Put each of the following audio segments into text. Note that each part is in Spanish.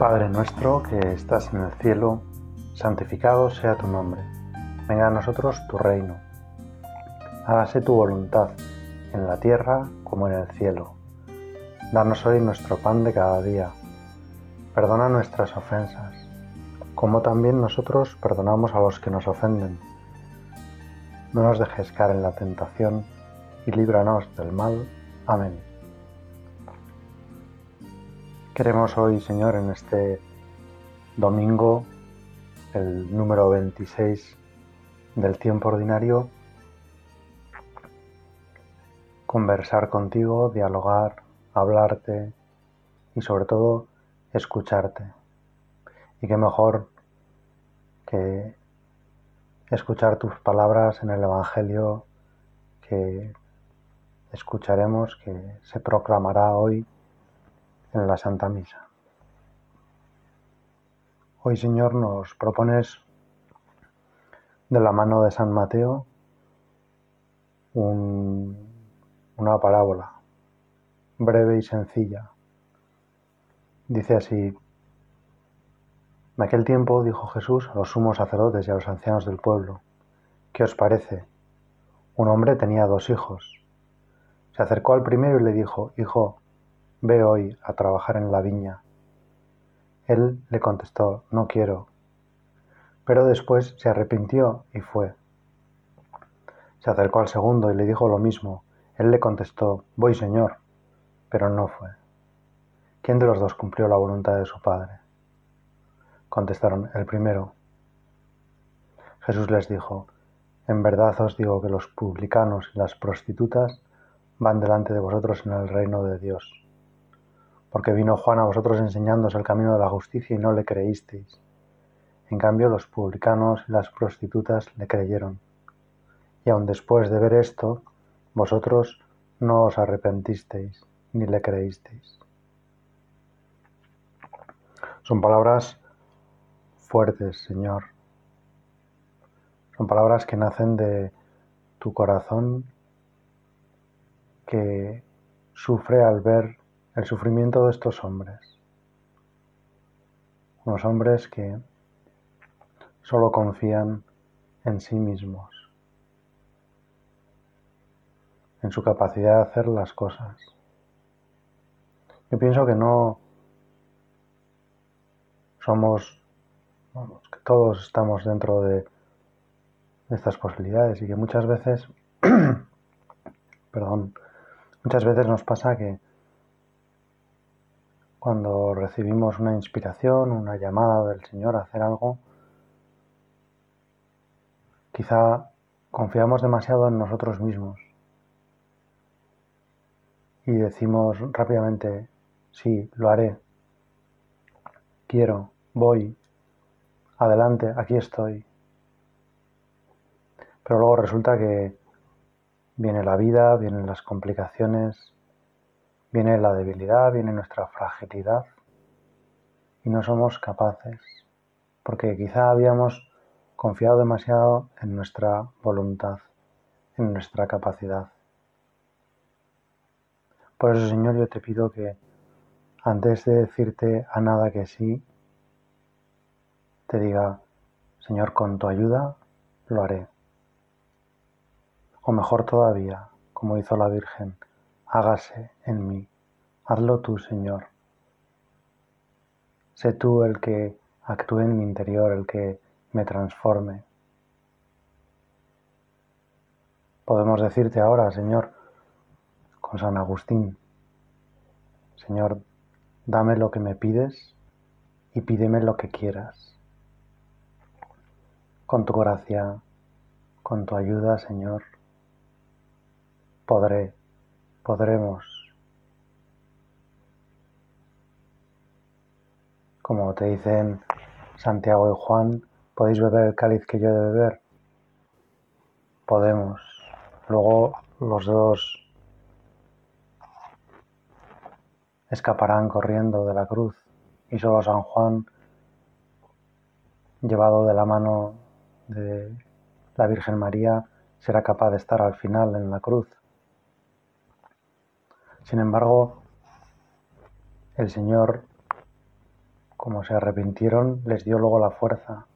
Padre nuestro que estás en el cielo, santificado sea tu nombre. Venga a nosotros tu reino. Hágase tu voluntad, en la tierra como en el cielo. Danos hoy nuestro pan de cada día. Perdona nuestras ofensas, como también nosotros perdonamos a los que nos ofenden. No nos dejes caer en la tentación y líbranos del mal. Amén. Queremos hoy, Señor, en este domingo, el número 26 del tiempo ordinario, conversar contigo, dialogar, hablarte y sobre todo escucharte. Y qué mejor que escuchar tus palabras en el Evangelio que escucharemos, que se proclamará hoy en la Santa Misa. Hoy, Señor, nos propones de la mano de San Mateo una parábola breve y sencilla. Dice así, en aquel tiempo dijo Jesús a los sumos sacerdotes y a los ancianos del pueblo, ¿qué os parece? Un hombre tenía dos hijos. Se acercó al primero y le dijo, Hijo, Ve hoy a trabajar en la viña. Él le contestó, no quiero. Pero después se arrepintió y fue. Se acercó al segundo y le dijo lo mismo. Él le contestó, voy señor, pero no fue. ¿Quién de los dos cumplió la voluntad de su padre? Contestaron, el primero. Jesús les dijo, en verdad os digo que los publicanos y las prostitutas van delante de vosotros en el reino de Dios porque vino Juan a vosotros enseñándoos el camino de la justicia y no le creísteis. En cambio, los publicanos y las prostitutas le creyeron. Y aun después de ver esto, vosotros no os arrepentisteis ni le creísteis. Son palabras fuertes, Señor. Son palabras que nacen de tu corazón que sufre al ver el sufrimiento de estos hombres. Unos hombres que solo confían en sí mismos, en su capacidad de hacer las cosas. Yo pienso que no somos, que todos estamos dentro de, de estas posibilidades y que muchas veces, perdón, muchas veces nos pasa que cuando recibimos una inspiración, una llamada del Señor a hacer algo, quizá confiamos demasiado en nosotros mismos y decimos rápidamente, sí, lo haré, quiero, voy, adelante, aquí estoy. Pero luego resulta que viene la vida, vienen las complicaciones, Viene la debilidad, viene nuestra fragilidad y no somos capaces, porque quizá habíamos confiado demasiado en nuestra voluntad, en nuestra capacidad. Por eso, Señor, yo te pido que antes de decirte a nada que sí, te diga, Señor, con tu ayuda lo haré. O mejor todavía, como hizo la Virgen, hágase en mí. Hazlo tú, Señor. Sé tú el que actúe en mi interior, el que me transforme. Podemos decirte ahora, Señor, con San Agustín, Señor, dame lo que me pides y pídeme lo que quieras. Con tu gracia, con tu ayuda, Señor, podré podremos, como te dicen Santiago y Juan, podéis beber el cáliz que yo he de beber. Podemos. Luego los dos escaparán corriendo de la cruz y solo San Juan, llevado de la mano de la Virgen María, será capaz de estar al final en la cruz. Sin embargo, el Señor como se arrepintieron, les dio luego la fuerza.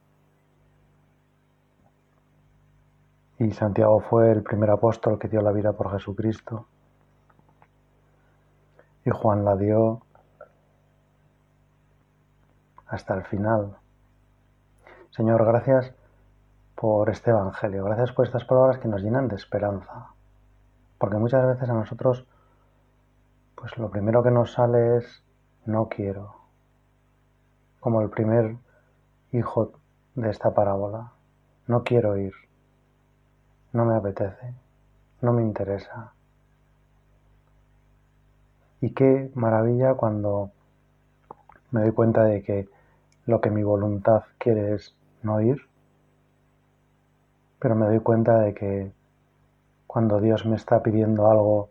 Y Santiago fue el primer apóstol que dio la vida por Jesucristo. Y Juan la dio hasta el final. Señor, gracias por este Evangelio, gracias por estas palabras que nos llenan de esperanza. Porque muchas veces a nosotros, pues lo primero que nos sale es no quiero. Como el primer hijo de esta parábola. No quiero ir. No me apetece. No me interesa. Y qué maravilla cuando me doy cuenta de que lo que mi voluntad quiere es no ir, pero me doy cuenta de que cuando Dios me está pidiendo algo,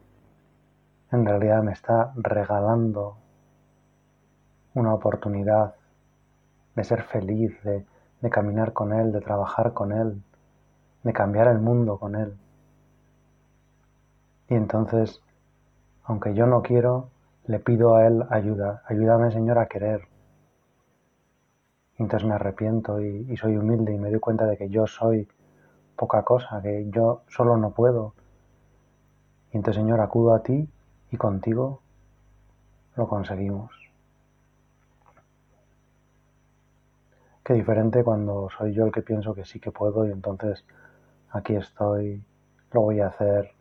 en realidad me está regalando una oportunidad de ser feliz, de, caminar con Él, de trabajar con Él, de cambiar el mundo con Él. Y entonces, aunque yo no quiero, le pido a Él ayuda. Ayúdame, Señor, a querer. Y entonces me arrepiento y, soy humilde y me doy cuenta de que yo soy poca cosa, que yo solo no puedo. Y entonces, Señor, acudo a ti y contigo lo conseguimos. Qué diferente cuando soy yo el que pienso que sí que puedo y entonces aquí estoy, lo voy a hacer,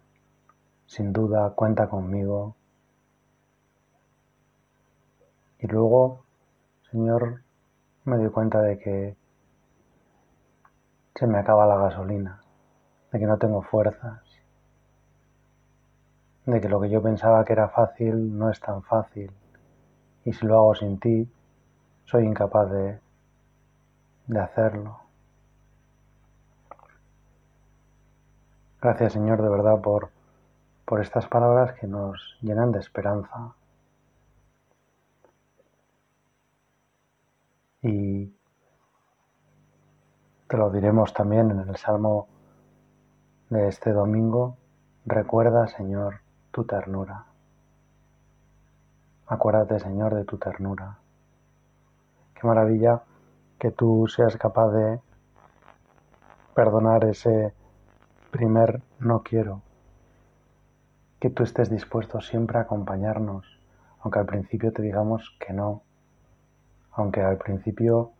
sin duda, cuenta conmigo. Y luego, Señor, me doy cuenta de que se me acaba la gasolina, de que no tengo fuerzas, de que lo que yo pensaba que era fácil no es tan fácil y si lo hago sin ti soy incapaz de, de hacerlo. Gracias Señor de verdad por, por estas palabras que nos llenan de esperanza. Y te lo diremos también en el Salmo de este domingo. Recuerda, Señor, tu ternura. Acuérdate, Señor, de tu ternura. Qué maravilla que tú seas capaz de perdonar ese primer no quiero. Que tú estés dispuesto siempre a acompañarnos, aunque al principio te digamos que no aunque al principio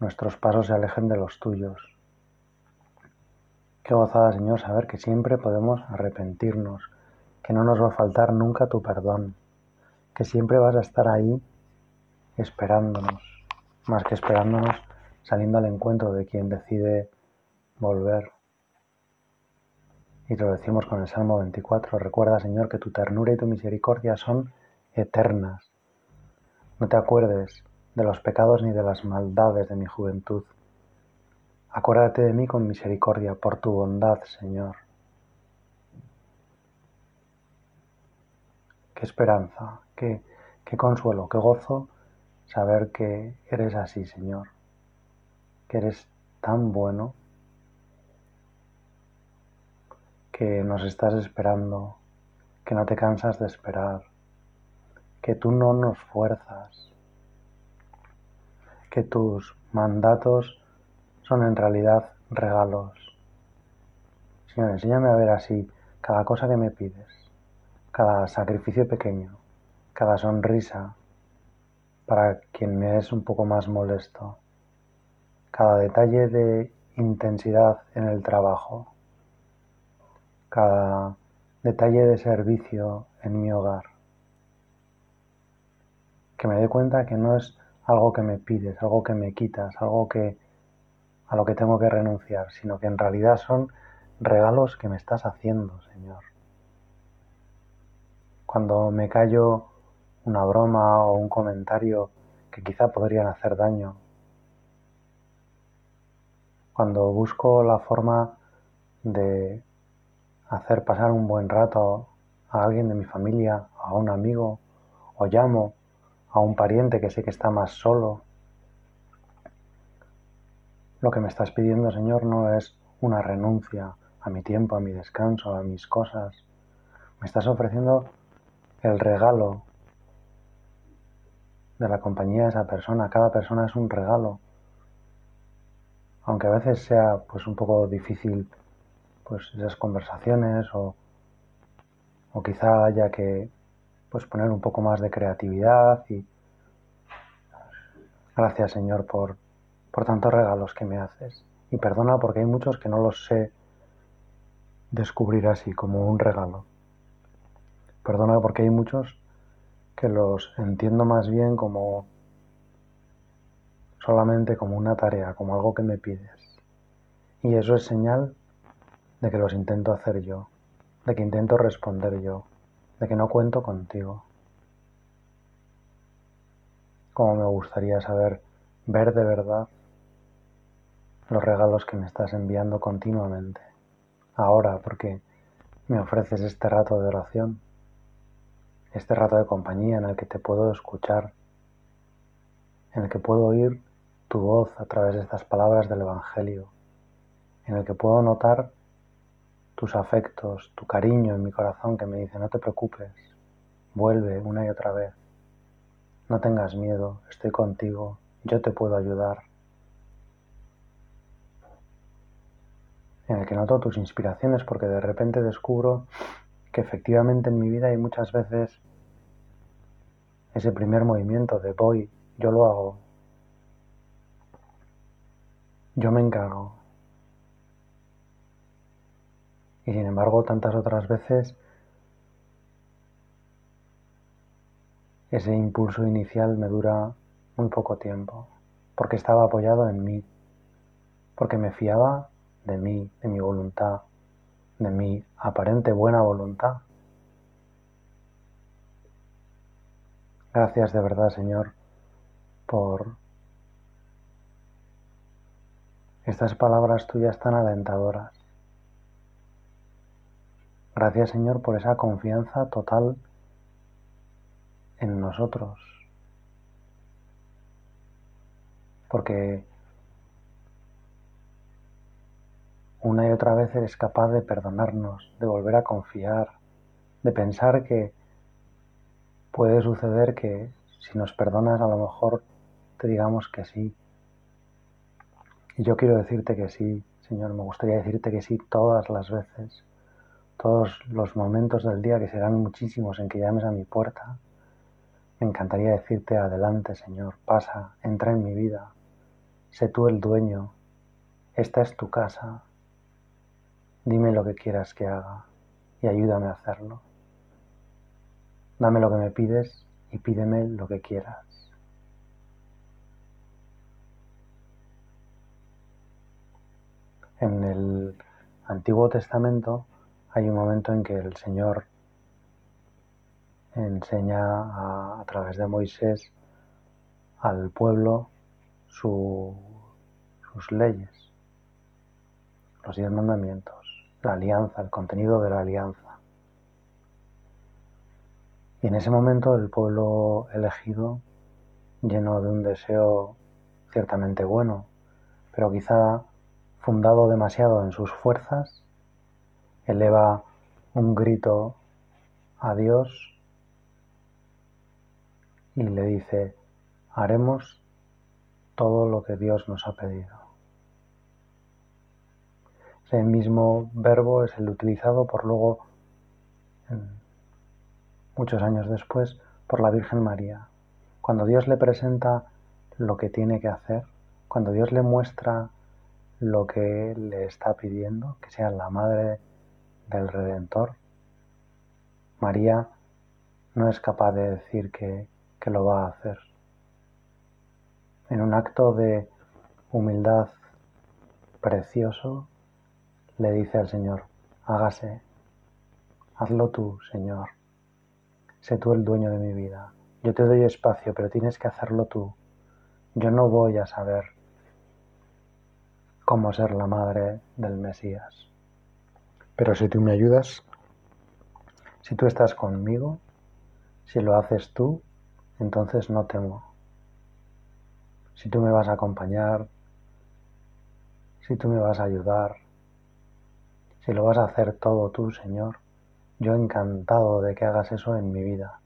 nuestros pasos se alejen de los tuyos. Qué gozada, Señor, saber que siempre podemos arrepentirnos, que no nos va a faltar nunca tu perdón, que siempre vas a estar ahí esperándonos, más que esperándonos, saliendo al encuentro de quien decide volver. Y lo decimos con el Salmo 24, recuerda, Señor, que tu ternura y tu misericordia son eternas. No te acuerdes de los pecados ni de las maldades de mi juventud. Acuérdate de mí con misericordia por tu bondad, Señor. Qué esperanza, qué, consuelo, qué gozo saber que eres así, Señor, que eres tan bueno, que nos estás esperando, que no te cansas de esperar, que tú no nos fuerzas, que tus mandatos son en realidad regalos. Señor, enséñame a ver así cada cosa que me pides, cada sacrificio pequeño, cada sonrisa para quien me es un poco más molesto, cada detalle de intensidad en el trabajo, cada detalle de servicio en mi hogar. Que me dé cuenta que no es algo que me pides, algo que me quitas, algo que a lo que tengo que renunciar, sino que en realidad son regalos que me estás haciendo, Señor. Cuando me callo una broma o un comentario que quizá podrían hacer daño, cuando busco la forma de hacer pasar un buen rato a alguien de mi familia, a un amigo, o llamo a un pariente que sé que está más solo. Lo que me estás pidiendo, Señor, no es una renuncia a mi tiempo, a mi descanso, a mis cosas. Me estás ofreciendo el regalo de la compañía de esa persona. Cada persona es un regalo. Aunque a veces sea pues un poco difícil pues esas conversaciones o, o quizá haya que pues poner un poco más de creatividad y gracias Señor por, por tantos regalos que me haces. Y perdona porque hay muchos que no los sé descubrir así como un regalo. Perdona porque hay muchos que los entiendo más bien como solamente como una tarea, como algo que me pides. Y eso es señal de que los intento hacer yo, de que intento responder yo, de que no cuento contigo. Como me gustaría saber ver de verdad los regalos que me estás enviando continuamente. Ahora, porque me ofreces este rato de oración este rato de compañía en el que te puedo escuchar, en el que puedo oír tu voz a través de estas palabras del Evangelio, en el que puedo notar tus afectos, tu cariño en mi corazón que me dice, no te preocupes, vuelve una y otra vez, no tengas miedo, estoy contigo, yo te puedo ayudar. En el que noto tus inspiraciones porque de repente descubro que efectivamente en mi vida hay muchas veces ese primer movimiento de voy, yo lo hago, yo me encargo. Y sin embargo, tantas otras veces ese impulso inicial me dura muy poco tiempo, porque estaba apoyado en mí, porque me fiaba de mí, de mi voluntad, de mi aparente buena voluntad. Gracias de verdad, Señor, por estas palabras tuyas tan alentadoras. Gracias, Señor, por esa confianza total en nosotros. Porque una y otra vez eres capaz de perdonarnos, de volver a confiar, de pensar que puede suceder que si nos perdonas a lo mejor te digamos que sí. Y yo quiero decirte que sí, Señor, me gustaría decirte que sí todas las veces, todos los momentos del día, que serán muchísimos en que llames a mi puerta. Me encantaría decirte adelante, Señor, pasa, entra en mi vida, sé tú el dueño, esta es tu casa, Dime lo que quieras que haga y ayúdame a hacerlo. Dame lo que me pides y pídeme lo que quieras. En el Antiguo Testamento hay un momento en que el Señor enseña a, través de Moisés al pueblo sus leyes, los diez mandamientos la alianza, el contenido de la alianza. Y en ese momento el pueblo elegido, lleno de un deseo ciertamente bueno, pero quizá fundado demasiado en sus fuerzas, eleva un grito a Dios y le dice, haremos todo lo que Dios nos ha pedido. Ese mismo verbo es el utilizado por luego, muchos años después, por la Virgen María. Cuando Dios le presenta lo que tiene que hacer, cuando Dios le muestra lo que le está pidiendo, que sea la madre del Redentor, María no es capaz de decir que, que lo va a hacer. En un acto de humildad precioso, le dice al Señor, hágase, hazlo tú, Señor, sé tú el dueño de mi vida. Yo te doy espacio, pero tienes que hacerlo tú. Yo no voy a saber cómo ser la madre del Mesías. Pero si tú me ayudas, si tú estás conmigo, si lo haces tú, entonces no temo. Si tú me vas a acompañar, si tú me vas a ayudar, si lo vas a hacer todo tú, Señor, yo encantado de que hagas eso en mi vida.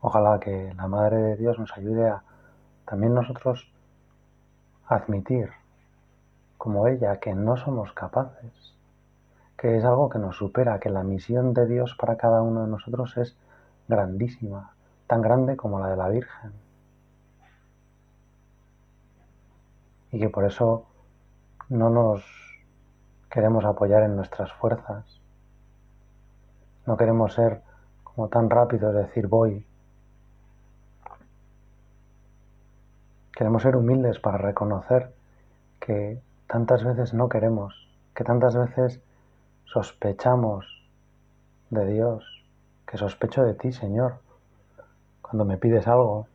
Ojalá que la Madre de Dios nos ayude a también nosotros admitir, como ella, que no somos capaces, que es algo que nos supera, que la misión de Dios para cada uno de nosotros es grandísima, tan grande como la de la Virgen. Y que por eso no nos queremos apoyar en nuestras fuerzas, no queremos ser como tan rápidos, decir voy. Queremos ser humildes para reconocer que tantas veces no queremos, que tantas veces sospechamos de Dios, que sospecho de ti, Señor, cuando me pides algo.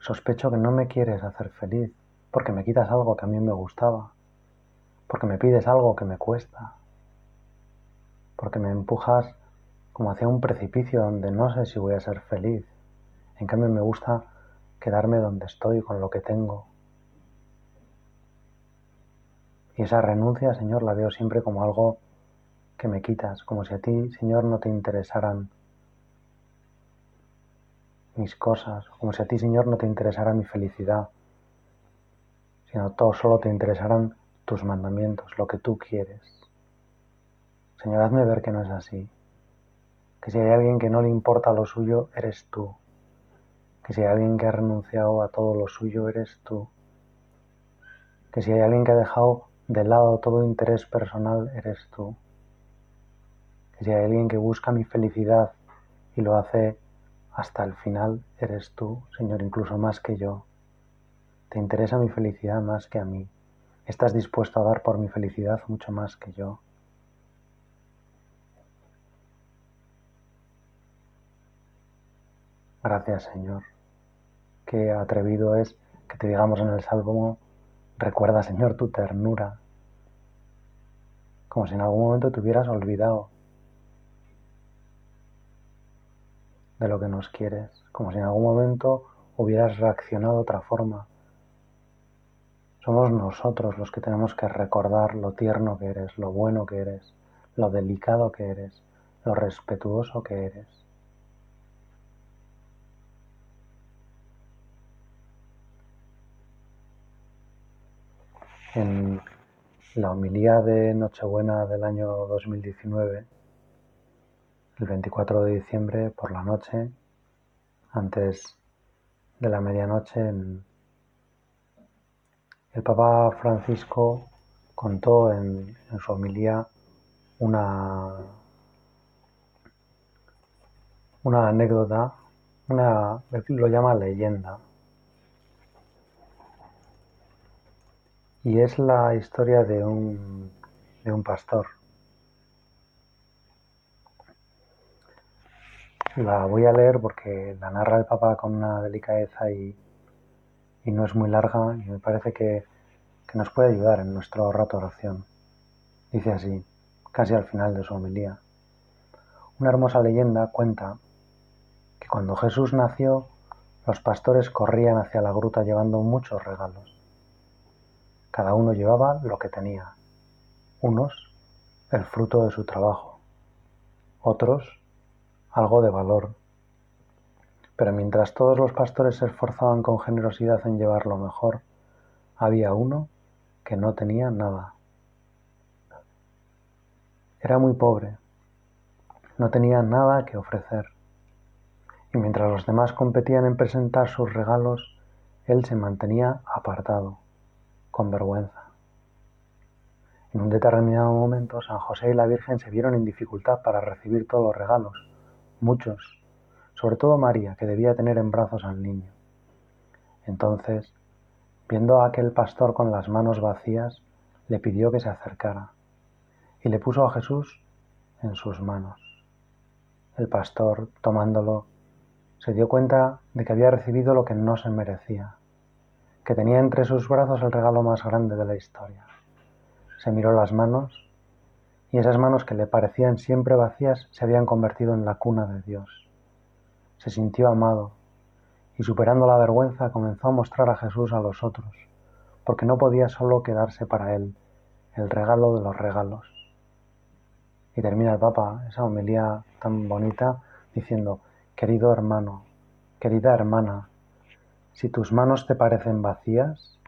Sospecho que no me quieres hacer feliz, porque me quitas algo que a mí me gustaba, porque me pides algo que me cuesta, porque me empujas como hacia un precipicio donde no sé si voy a ser feliz. En cambio me gusta quedarme donde estoy con lo que tengo. Y esa renuncia, Señor, la veo siempre como algo que me quitas, como si a ti, Señor, no te interesaran mis cosas, como si a ti, Señor, no te interesara mi felicidad, sino todo solo te interesaran tus mandamientos, lo que tú quieres. Señor, hazme ver que no es así, que si hay alguien que no le importa lo suyo, eres tú, que si hay alguien que ha renunciado a todo lo suyo, eres tú, que si hay alguien que ha dejado de lado todo interés personal eres tú. Que si hay alguien que busca mi felicidad y lo hace hasta el final, eres tú, Señor, incluso más que yo. Te interesa mi felicidad más que a mí. Estás dispuesto a dar por mi felicidad mucho más que yo. Gracias, Señor. Qué atrevido es que te digamos en el Salmo Recuerda, Señor, tu ternura, como si en algún momento te hubieras olvidado de lo que nos quieres, como si en algún momento hubieras reaccionado de otra forma. Somos nosotros los que tenemos que recordar lo tierno que eres, lo bueno que eres, lo delicado que eres, lo respetuoso que eres. En la homilía de Nochebuena del año 2019, el 24 de diciembre por la noche, antes de la medianoche, el Papa Francisco contó en, su homilía una, una anécdota, una, lo llama leyenda, y es la historia de un, de un pastor. La voy a leer porque la narra el Papa con una delicadeza y, y no es muy larga y me parece que, que, nos puede ayudar en nuestro rato de oración. Dice así, casi al final de su homilía. Una hermosa leyenda cuenta que cuando Jesús nació, los pastores corrían hacia la gruta llevando muchos regalos. Cada uno llevaba lo que tenía. Unos, el fruto de su trabajo. Otros, algo de valor. Pero mientras todos los pastores se esforzaban con generosidad en llevar lo mejor, había uno que no tenía nada. Era muy pobre, no tenía nada que ofrecer. Y mientras los demás competían en presentar sus regalos, él se mantenía apartado con vergüenza. En un determinado momento, San José y la Virgen se vieron en dificultad para recibir todos los regalos, muchos, sobre todo María, que debía tener en brazos al niño. Entonces, viendo a aquel pastor con las manos vacías, le pidió que se acercara y le puso a Jesús en sus manos. El pastor, tomándolo, se dio cuenta de que había recibido lo que no se merecía que tenía entre sus brazos el regalo más grande de la historia. Se miró las manos y esas manos que le parecían siempre vacías se habían convertido en la cuna de Dios. Se sintió amado y superando la vergüenza comenzó a mostrar a Jesús a los otros, porque no podía solo quedarse para él el regalo de los regalos. Y termina el Papa esa homilía tan bonita diciendo, querido hermano, querida hermana, si tus manos te parecen vacías,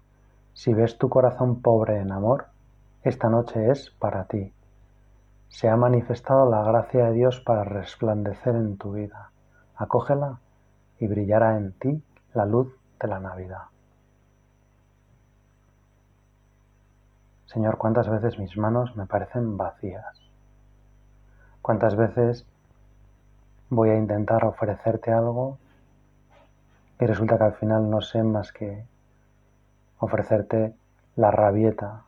si ves tu corazón pobre en amor, esta noche es para ti. Se ha manifestado la gracia de Dios para resplandecer en tu vida. Acógela y brillará en ti la luz de la Navidad. Señor, cuántas veces mis manos me parecen vacías. Cuántas veces voy a intentar ofrecerte algo y resulta que al final no sé más que ofrecerte la rabieta.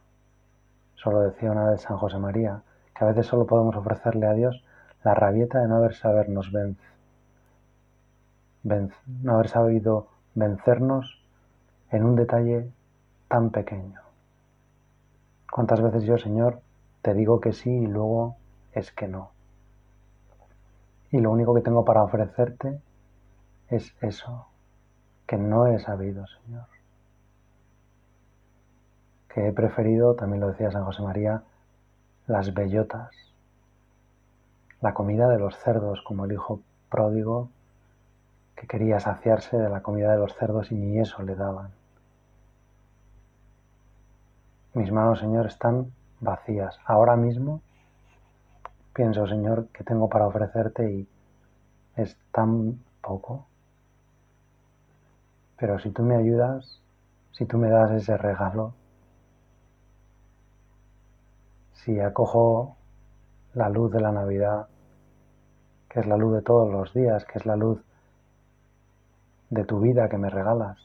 Solo decía una vez San José María que a veces solo podemos ofrecerle a Dios la rabieta de no haber sabernos no haber sabido vencernos en un detalle tan pequeño. ¿Cuántas veces yo, Señor, te digo que sí y luego es que no? Y lo único que tengo para ofrecerte es eso, que no he sabido, Señor. Que he preferido, también lo decía San José María, las bellotas, la comida de los cerdos, como el hijo pródigo que quería saciarse de la comida de los cerdos y ni eso le daban. Mis manos, Señor, están vacías. Ahora mismo pienso, Señor, que tengo para ofrecerte y es tan poco. Pero si tú me ayudas, si tú me das ese regalo, si acojo la luz de la Navidad, que es la luz de todos los días, que es la luz de tu vida que me regalas,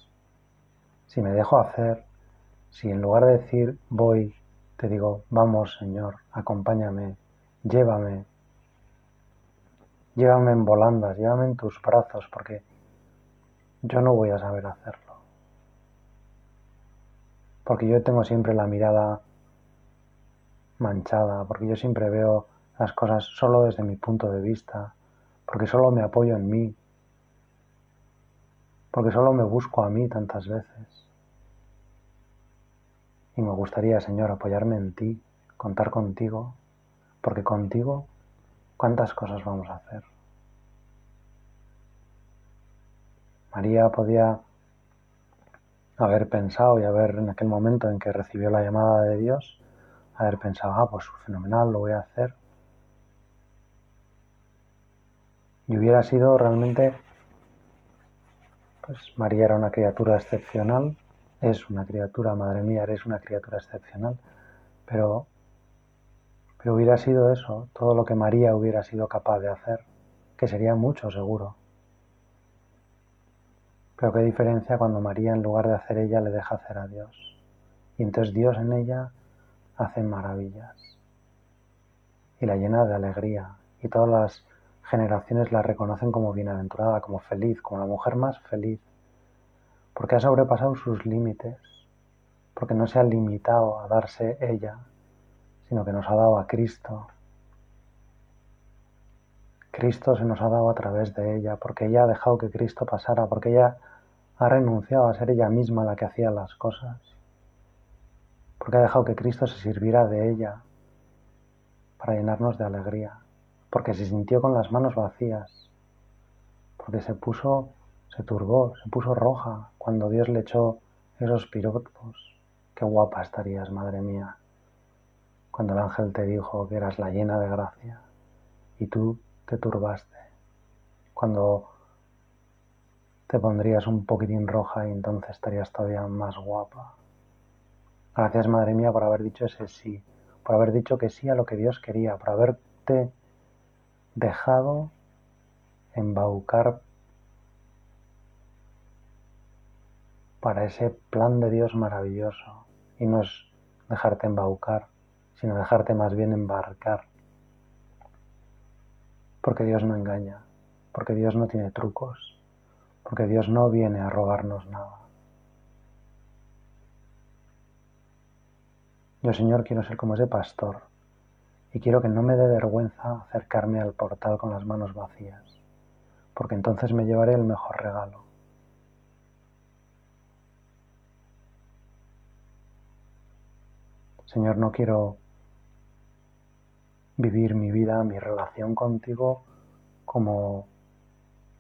si me dejo hacer, si en lugar de decir voy, te digo, vamos Señor, acompáñame, llévame, llévame en volandas, llévame en tus brazos, porque yo no voy a saber hacerlo. Porque yo tengo siempre la mirada manchada, porque yo siempre veo las cosas solo desde mi punto de vista, porque solo me apoyo en mí, porque solo me busco a mí tantas veces. Y me gustaría, Señor, apoyarme en ti, contar contigo, porque contigo, ¿cuántas cosas vamos a hacer? María podía haber pensado y haber en aquel momento en que recibió la llamada de Dios, haber pensado, ah, pues fenomenal, lo voy a hacer. Y hubiera sido realmente, pues María era una criatura excepcional, es una criatura, madre mía, eres una criatura excepcional, pero, pero hubiera sido eso, todo lo que María hubiera sido capaz de hacer, que sería mucho seguro. Pero qué diferencia cuando María en lugar de hacer ella le deja hacer a Dios. Y entonces Dios en ella hace maravillas y la llena de alegría. Y todas las generaciones la reconocen como bienaventurada, como feliz, como la mujer más feliz porque ha sobrepasado sus límites, porque no se ha limitado a darse ella, sino que nos ha dado a Cristo. Cristo se nos ha dado a través de ella, porque ella ha dejado que Cristo pasara, porque ella ha renunciado a ser ella misma la que hacía las cosas, porque ha dejado que Cristo se sirviera de ella para llenarnos de alegría, porque se sintió con las manos vacías, porque se puso se turbó, se puso roja cuando Dios le echó esos piropos. Qué guapa estarías, madre mía. Cuando el ángel te dijo que eras la llena de gracia y tú te turbaste. Cuando te pondrías un poquitín roja y entonces estarías todavía más guapa. Gracias, madre mía, por haber dicho ese sí, por haber dicho que sí a lo que Dios quería, por haberte dejado embaucar para ese plan de Dios maravilloso. Y no es dejarte embaucar, sino dejarte más bien embarcar. Porque Dios no engaña, porque Dios no tiene trucos, porque Dios no viene a robarnos nada. Yo, Señor, quiero ser como ese pastor y quiero que no me dé vergüenza acercarme al portal con las manos vacías, porque entonces me llevaré el mejor regalo Señor, no quiero vivir mi vida, mi relación contigo como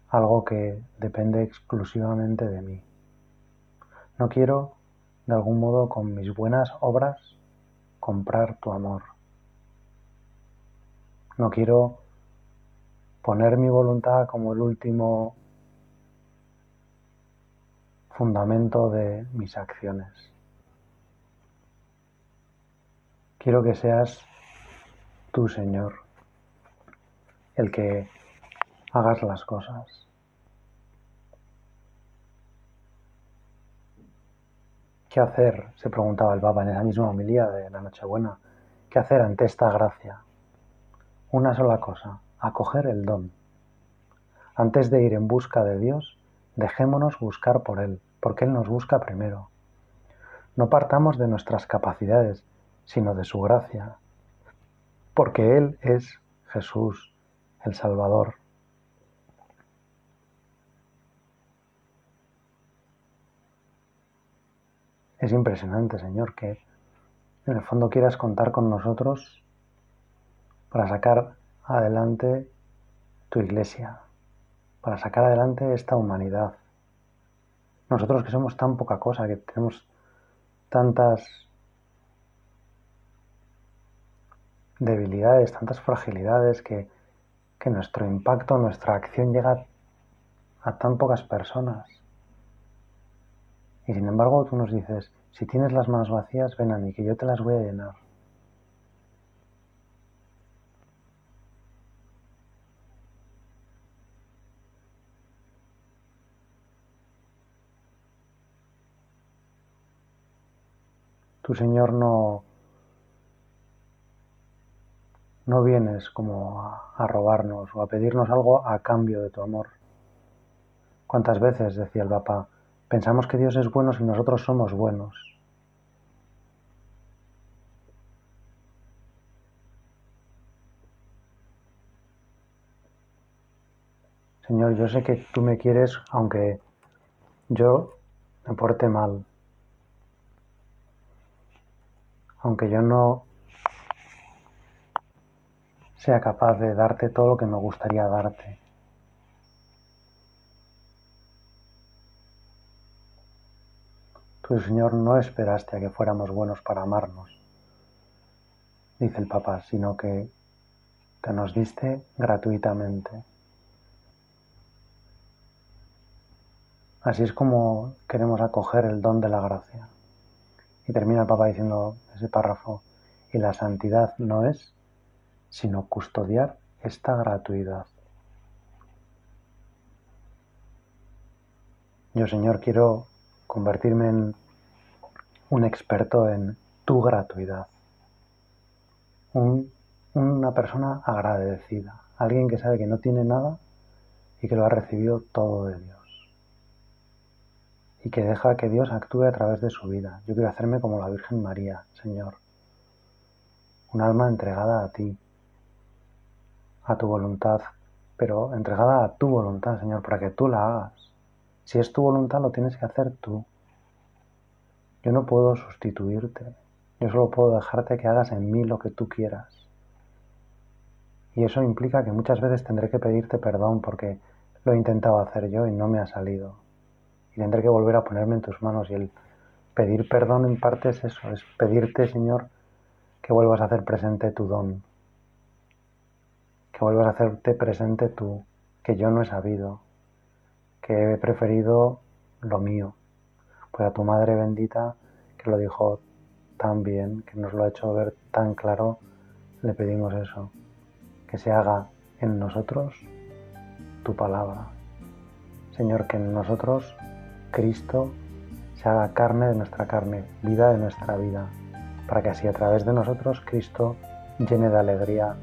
algo que depende exclusivamente de mí. No quiero, de algún modo, con mis buenas obras, comprar tu amor. No quiero poner mi voluntad como el último fundamento de mis acciones. Quiero que seas tú, Señor, el que hagas las cosas. ¿Qué hacer? se preguntaba el Papa en esa misma homilía de la Nochebuena. ¿Qué hacer ante esta gracia? Una sola cosa, acoger el don. Antes de ir en busca de Dios, dejémonos buscar por Él, porque Él nos busca primero. No partamos de nuestras capacidades, sino de su gracia, porque Él es Jesús, el Salvador. Es impresionante, Señor, que en el fondo quieras contar con nosotros para sacar adelante tu iglesia, para sacar adelante esta humanidad. Nosotros que somos tan poca cosa, que tenemos tantas debilidades, tantas fragilidades, que, que nuestro impacto, nuestra acción llega a tan pocas personas. Y sin embargo tú nos dices, si tienes las manos vacías, ven a mí, que yo te las voy a llenar. Tu Señor no, no vienes como a, robarnos o a pedirnos algo a cambio de tu amor. ¿Cuántas veces, decía el Papa, Pensamos que Dios es bueno si nosotros somos buenos. Señor, yo sé que tú me quieres aunque yo me porte mal, aunque yo no sea capaz de darte todo lo que me gustaría darte. Tú, Señor, no esperaste a que fuéramos buenos para amarnos, dice el Papa, sino que te nos diste gratuitamente. Así es como queremos acoger el don de la gracia. Y termina el Papa diciendo ese párrafo, y la santidad no es sino custodiar esta gratuidad. Yo, Señor, quiero convertirme en un experto en tu gratuidad, una persona agradecida, alguien que sabe que no tiene nada y que lo ha recibido todo de Dios y que deja que Dios actúe a través de su vida. Yo quiero hacerme como la Virgen María, Señor, un alma entregada a ti, a tu voluntad, pero entregada a tu voluntad, Señor, para que tú la hagas. Si es tu voluntad, lo tienes que hacer tú. Yo no puedo sustituirte. Yo solo puedo dejarte que hagas en mí lo que tú quieras. Y eso implica que muchas veces tendré que pedirte perdón porque lo he intentado hacer yo y no me ha salido. Y tendré que volver a ponerme en tus manos. Y el pedir perdón en parte es eso, es pedirte, Señor, que vuelvas a hacer presente tu don. Que vuelvas a hacerte presente tú, que yo no he sabido, que he preferido lo mío. Pues a tu Madre bendita, que lo dijo tan bien, que nos lo ha hecho ver tan claro, le pedimos eso, que se haga en nosotros tu palabra. Señor, que en nosotros Cristo se haga carne de nuestra carne, vida de nuestra vida, para que así a través de nosotros Cristo llene de alegría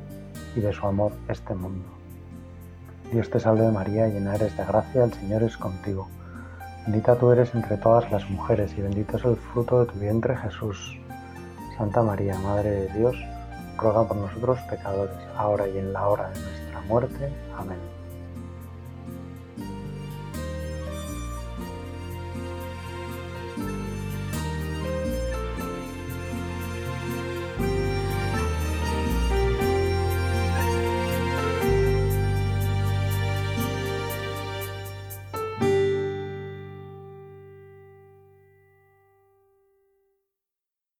y de su amor este mundo. Dios te salve María, llena eres de gracia, el Señor es contigo. Bendita tú eres entre todas las mujeres y bendito es el fruto de tu vientre Jesús. Santa María, Madre de Dios, ruega por nosotros pecadores, ahora y en la hora de nuestra muerte. Amén.